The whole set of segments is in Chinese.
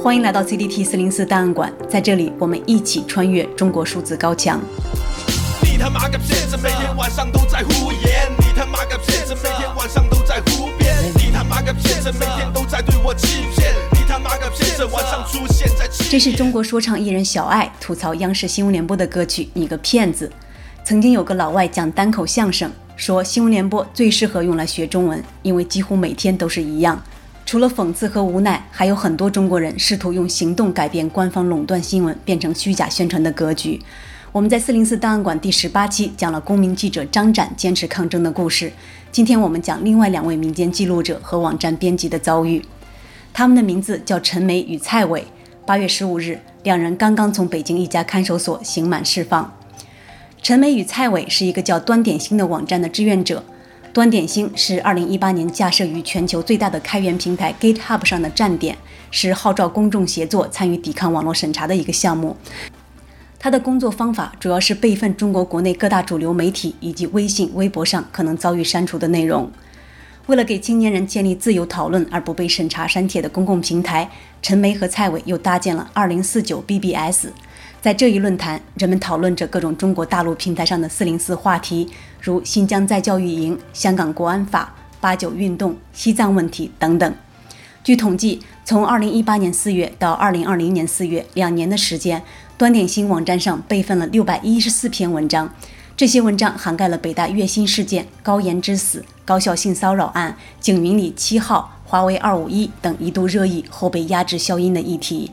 欢迎来到 CDT 四零四档案馆，在这里我们一起穿越中国数字高墙。你他妈个骗子，每天晚上都在胡言！你他妈个骗子，每天晚上都在胡编！你他妈个骗子，每天都在对我欺骗！你他妈个骗子，晚上出现在……这是中国说唱艺人小爱吐槽央视新闻联播的歌曲《你个骗子》。曾经有个老外讲单口相声，说新闻联播最适合用来学中文，因为几乎每天都是一样。除了讽刺和无奈，还有很多中国人试图用行动改变官方垄断新闻变成虚假宣传的格局。我们在四零四档案馆第十八期讲了公民记者张展坚持抗争的故事。今天我们讲另外两位民间记录者和网站编辑的遭遇。他们的名字叫陈梅与蔡伟。八月十五日，两人刚刚从北京一家看守所刑满释放。陈梅与蔡伟是一个叫端点星的网站的志愿者。端点星是二零一八年架设于全球最大的开源平台 GitHub 上的站点，是号召公众协作、参与抵抗网络审查的一个项目。他的工作方法主要是备份中国国内各大主流媒体以及微信、微博上可能遭遇删除的内容。为了给青年人建立自由讨论而不被审查删帖的公共平台，陈梅和蔡伟又搭建了二零四九 BBS。在这一论坛，人们讨论着各种中国大陆平台上的四零四话题，如新疆再教育营、香港国安法、八九运动、西藏问题等等。据统计，从二零一八年四月到二零二零年四月，两年的时间，端点星网站上备份了六百一十四篇文章，这些文章涵盖了北大月薪事件、高研之死、高校性骚扰案、景明里七号、华为二五一等一度热议后被压制消音的议题。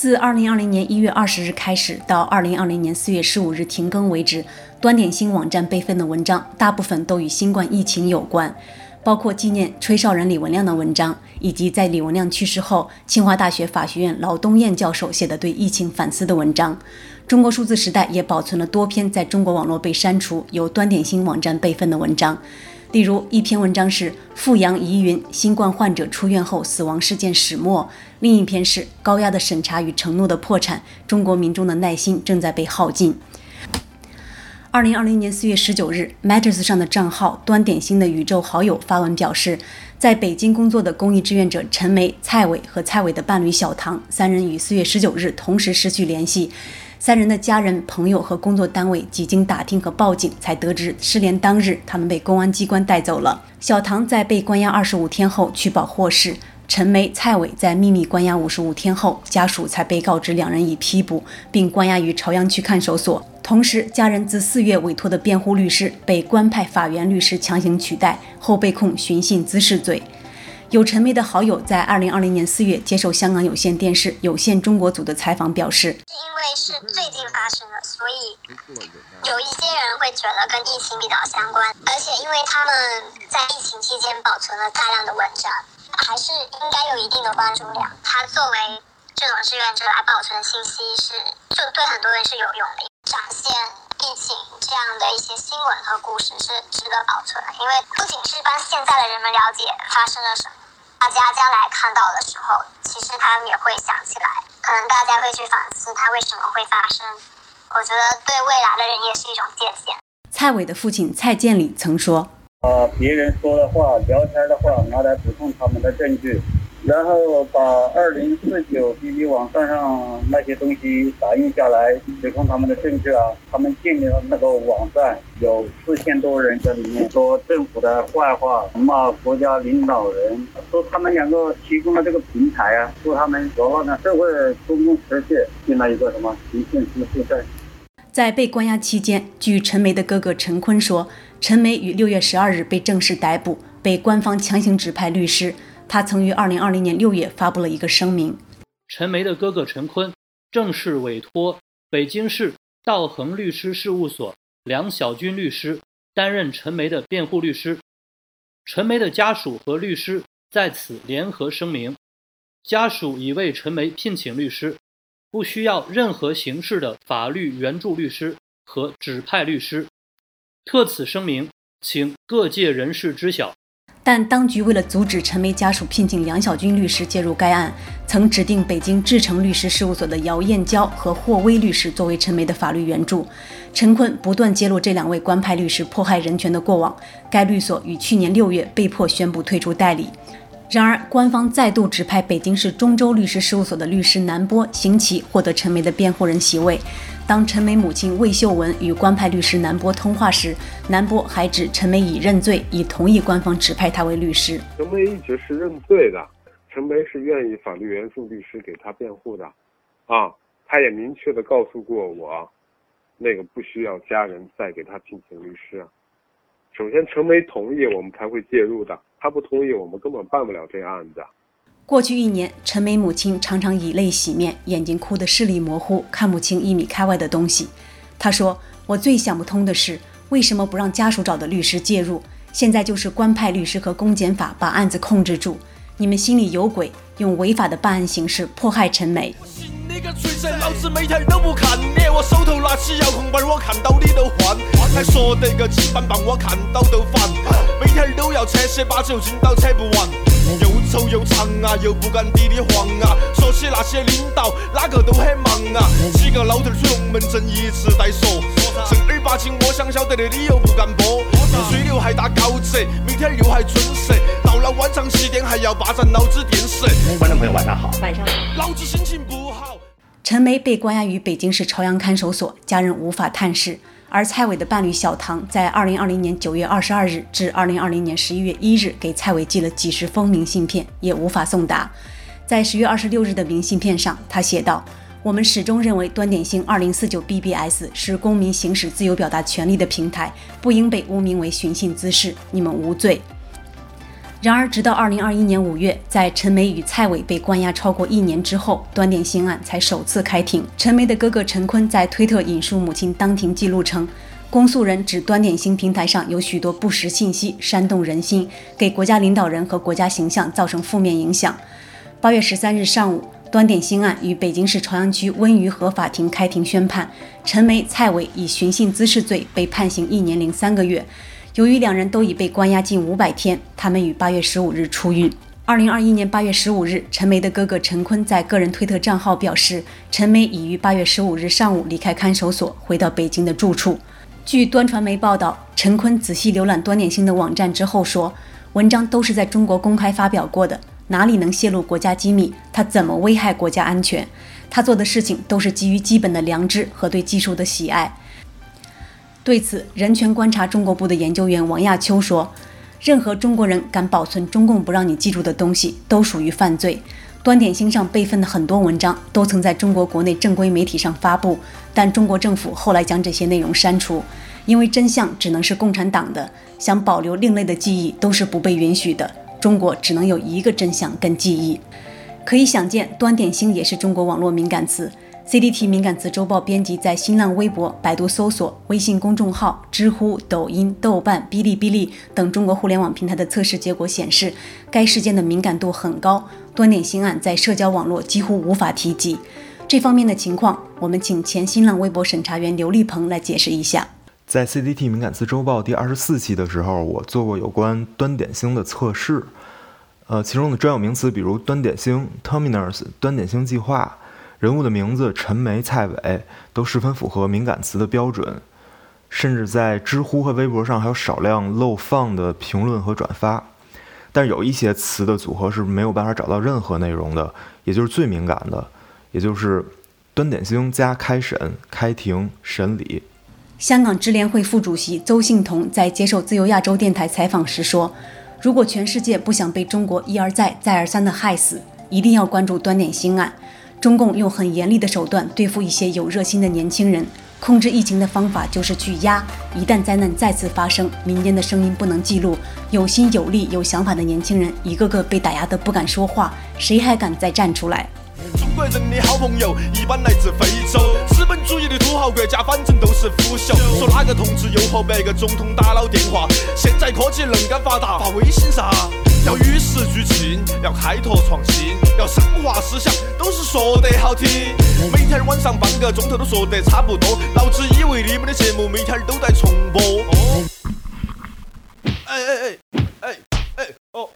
自二零二零年一月二十日开始到二零二零年四月十五日停更为止，端点星网站备份的文章大部分都与新冠疫情有关，包括纪念吹哨人李文亮的文章，以及在李文亮去世后，清华大学法学院劳东燕教授写的对疫情反思的文章。中国数字时代也保存了多篇在中国网络被删除、由端点星网站备份的文章。例如，一篇文章是“阜阳疑云新冠患者出院后死亡事件始末”，另一篇是“高压的审查与承诺的破产，中国民众的耐心正在被耗尽”。二零二零年四月十九日，Matters 上的账号“端点星”的宇宙好友发文表示，在北京工作的公益志愿者陈梅、蔡伟和蔡伟的伴侣小唐三人于四月十九日同时失去联系。三人的家人、朋友和工作单位几经打听和报警，才得知失联当日他们被公安机关带走了。小唐在被关押二十五天后取保获释，陈梅、蔡伟在秘密关押五十五天后，家属才被告知两人已批捕，并关押于朝阳区看守所。同时，家人自四月委托的辩护律师被官派法援律师强行取代，后被控寻衅滋事罪。有陈梅的好友在二零二零年四月接受香港有线电视有线中国组的采访表示，因为是最近发生的，所以有一些人会觉得跟疫情比较相关，而且因为他们在疫情期间保存了大量的文章，还是应该有一定的关注量。他作为这种志愿者来保存信息是，就对很多人是有用的，展现疫情这样的一些新闻和故事是值得保存的，因为不仅是帮现在的人们了解发生了什么。大家将来看到的时候，其实他们也会想起来，可能大家会去反思它为什么会发生。我觉得对未来的人也是一种借鉴。蔡伟的父亲蔡建礼曾说：“把别人说的话、聊天的话拿来补充他们的证据。”然后把二零四九 BB 网站上那些东西打印下来，指控他们的证据啊。他们建立了那个网站，有四千多人在里面说政府的坏话，骂国家领导人，说他们两个提供了这个平台啊，说他们扰乱了社会公共秩序，进了一个什么诚信之负债。在被关押期间，据陈梅的哥哥陈坤说，陈梅于六月十二日被正式逮捕，被官方强行指派律师。他曾于二零二零年六月发布了一个声明。陈梅的哥哥陈坤正式委托北京市道恒律师事务所梁晓军律师担任陈梅的辩护律师。陈梅的家属和律师在此联合声明：家属已为陈梅聘请律师，不需要任何形式的法律援助律师和指派律师。特此声明，请各界人士知晓。但当局为了阻止陈梅家属聘请梁小军律师介入该案，曾指定北京志诚律师事务所的姚燕娇和霍威律师作为陈梅的法律援助。陈坤不断揭露这两位官派律师迫害人权的过往，该律所于去年六月被迫宣布退出代理。然而，官方再度指派北京市中州律师事务所的律师南波邢琦获得陈梅的辩护人席位。当陈梅母亲魏秀文与官派律师南波通话时，南波还指陈梅已认罪，已同意官方指派他为律师。陈梅一直是认罪的，陈梅是愿意法律援助律师给他辩护的，啊，他也明确地告诉过我，那个不需要家人再给他聘请律师。首先，陈梅同意，我们才会介入的。他不同意，我们根本办不了这个案子。过去一年，陈梅母亲常常以泪洗面，眼睛哭得视力模糊，看不清一米开外的东西。她说：“我最想不通的是，为什么不让家属找的律师介入？现在就是官派律师和公检法把案子控制住。你们心里有鬼，用违法的办案形式迫害陈梅。”每天都，要扯些把酒劲都扯不完，又臭又长啊，又不敢滴滴黄啊。说起那些领导，哪个都很忙啊。几个老头儿出龙门阵一直在说，正儿八经我想晓得的理由不敢播。吹牛还打稿子，明天又还准时，到了晚上七点还要霸占老子电视。观众朋友晚上好，晚上好。老子心情不好。陈梅被关押于北京市朝阳看守所，家人无法探视。而蔡伟的伴侣小唐，在二零二零年九月二十二日至二零二零年十一月一日，给蔡伟寄了几十封明信片，也无法送达。在十月二十六日的明信片上，他写道：“我们始终认为端点星二零四九 BBS 是公民行使自由表达权利的平台，不应被污名为寻衅滋事。你们无罪。”然而，直到二零二一年五月，在陈梅与蔡伟被关押超过一年之后，端点星案才首次开庭。陈梅的哥哥陈坤在推特引述母亲当庭记录称，公诉人指端点星平台上有许多不实信息，煽动人心，给国家领导人和国家形象造成负面影响。八月十三日上午，端点星案于北京市朝阳区温榆河法庭开庭宣判，陈梅、蔡伟以寻衅滋事罪被判刑一年零三个月。由于两人都已被关押近五百天，他们于八月十五日出狱。二零二一年八月十五日，陈梅的哥哥陈坤在个人推特账号表示，陈梅已于八月十五日上午离开看守所，回到北京的住处。据端传媒报道，陈坤仔细浏览端点星的网站之后说，文章都是在中国公开发表过的，哪里能泄露国家机密？他怎么危害国家安全？他做的事情都是基于基本的良知和对技术的喜爱。对此，人权观察中国部的研究员王亚秋说：“任何中国人敢保存中共不让你记住的东西，都属于犯罪。端点星上备份的很多文章都曾在中国国内正规媒体上发布，但中国政府后来将这些内容删除，因为真相只能是共产党的，想保留另类的记忆都是不被允许的。中国只能有一个真相跟记忆。可以想见，端点星也是中国网络敏感词。” CDT 敏感词周报编辑在新浪微博、百度搜索、微信公众号、知乎、抖音、豆瓣、哔哩哔哩等中国互联网平台的测试结果显示，该事件的敏感度很高，端点星案在社交网络几乎无法提及。这方面的情况，我们请前新浪微博审查员刘立鹏来解释一下。在 CDT 敏感词周报第二十四期的时候，我做过有关端点星的测试，呃，其中的专有名词比如端点星 （terminus）、端点星计划。人物的名字陈梅、蔡伟都十分符合敏感词的标准，甚至在知乎和微博上还有少量漏放的评论和转发。但有一些词的组合是没有办法找到任何内容的，也就是最敏感的，也就是端点星加开审、开庭、审理。香港支联会副主席邹幸彤在接受自由亚洲电台采访时说：“如果全世界不想被中国一而再、再而三的害死，一定要关注端点星案。”中共用很严厉的手段对付一些有热心的年轻人，控制疫情的方法就是去压。一旦灾难再次发生，民间的声音不能记录，有心有力有想法的年轻人一个个被打压得不敢说话，谁还敢再站出来？中国人的好朋友一般来自非洲，资本主义的土豪国家反正都是腐朽。说哪个同志又和别个总统打了电话？现在科技恁个发达，发微信啥？要与时俱进，要开拓创新，要深化思想，都是说得好听。每天晚上半个钟头都说得差不多，老子以为你们的节目每天都在重播。哦哎哎哎哎哎哦！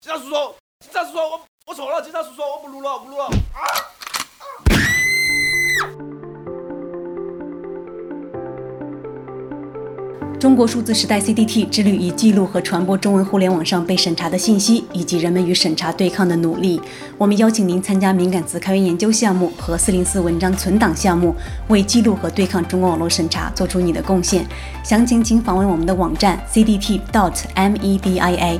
警察叔叔，警察叔叔，我我错了，警察叔叔，我不录了，不录了。啊中国数字时代 CDT 致力于记录和传播中文互联网上被审查的信息，以及人们与审查对抗的努力。我们邀请您参加敏感词开源研究项目和四零四文章存档项目，为记录和对抗中国网络审查做出你的贡献。详情请访问我们的网站 cdt.media。